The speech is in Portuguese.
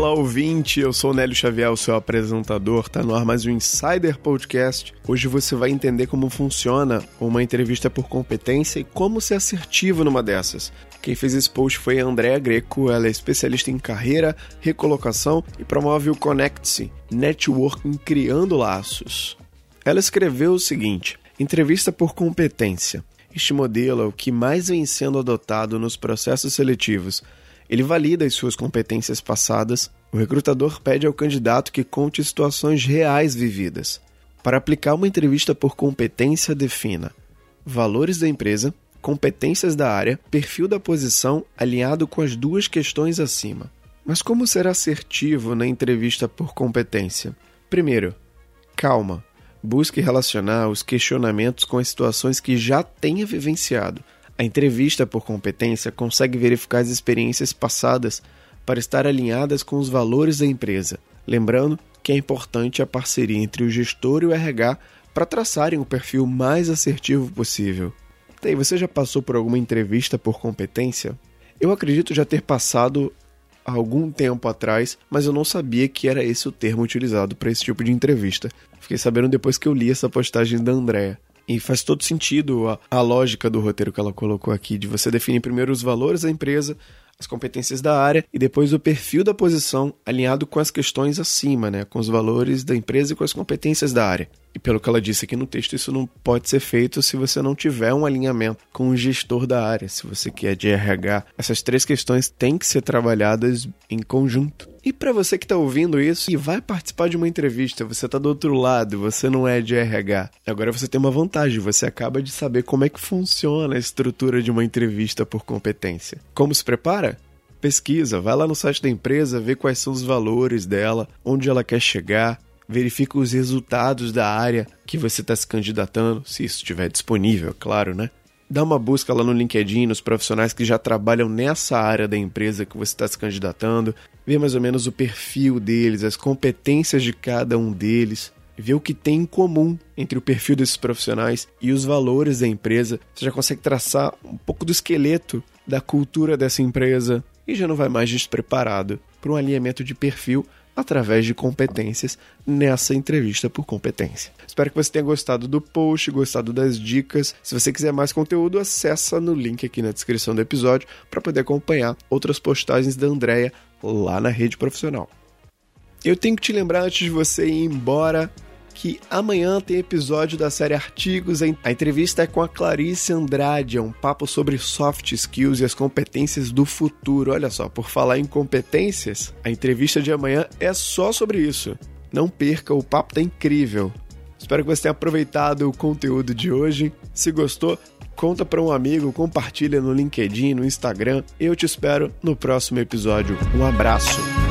Olá, ouvinte. Eu sou o Nélio Xavier, o seu apresentador. Tá no ar mais um Insider Podcast. Hoje você vai entender como funciona uma entrevista por competência e como ser assertivo numa dessas. Quem fez esse post foi a Andrea Greco, ela é especialista em carreira, recolocação e promove o Connect-se, Networking Criando Laços. Ela escreveu o seguinte: Entrevista por competência. Este modelo é o que mais vem sendo adotado nos processos seletivos. Ele valida as suas competências passadas. O recrutador pede ao candidato que conte situações reais vividas. Para aplicar uma entrevista por competência, defina valores da empresa, competências da área, perfil da posição alinhado com as duas questões acima. Mas como ser assertivo na entrevista por competência? Primeiro, calma. Busque relacionar os questionamentos com as situações que já tenha vivenciado. A entrevista por competência consegue verificar as experiências passadas para estar alinhadas com os valores da empresa. Lembrando que é importante a parceria entre o gestor e o RH para traçarem o perfil mais assertivo possível. E você já passou por alguma entrevista por competência? Eu acredito já ter passado há algum tempo atrás, mas eu não sabia que era esse o termo utilizado para esse tipo de entrevista. Fiquei sabendo depois que eu li essa postagem da Andrea. E faz todo sentido a, a lógica do roteiro que ela colocou aqui, de você definir primeiro os valores da empresa, as competências da área e depois o perfil da posição alinhado com as questões acima, né, com os valores da empresa e com as competências da área. E pelo que ela disse aqui no texto, isso não pode ser feito se você não tiver um alinhamento com o gestor da área, se você quer de RH. Essas três questões têm que ser trabalhadas em conjunto. E para você que está ouvindo isso e vai participar de uma entrevista, você está do outro lado, você não é de RH. Agora você tem uma vantagem, você acaba de saber como é que funciona a estrutura de uma entrevista por competência. Como se prepara? Pesquisa, vai lá no site da empresa, vê quais são os valores dela, onde ela quer chegar, verifica os resultados da área que você está se candidatando, se isso estiver disponível, claro, né? Dá uma busca lá no LinkedIn, nos profissionais que já trabalham nessa área da empresa que você está se candidatando, vê mais ou menos o perfil deles, as competências de cada um deles, vê o que tem em comum entre o perfil desses profissionais e os valores da empresa. Você já consegue traçar um pouco do esqueleto da cultura dessa empresa e já não vai mais despreparado para um alinhamento de perfil através de competências nessa entrevista por competência. Espero que você tenha gostado do post, gostado das dicas. Se você quiser mais conteúdo, acessa no link aqui na descrição do episódio para poder acompanhar outras postagens da Andrea lá na rede profissional. Eu tenho que te lembrar antes de você ir embora que amanhã tem episódio da série Artigos. A entrevista é com a Clarice Andrade, é um papo sobre soft skills e as competências do futuro. Olha só, por falar em competências, a entrevista de amanhã é só sobre isso. Não perca, o papo tá incrível. Espero que você tenha aproveitado o conteúdo de hoje. Se gostou, conta para um amigo, compartilha no LinkedIn, no Instagram. Eu te espero no próximo episódio. Um abraço.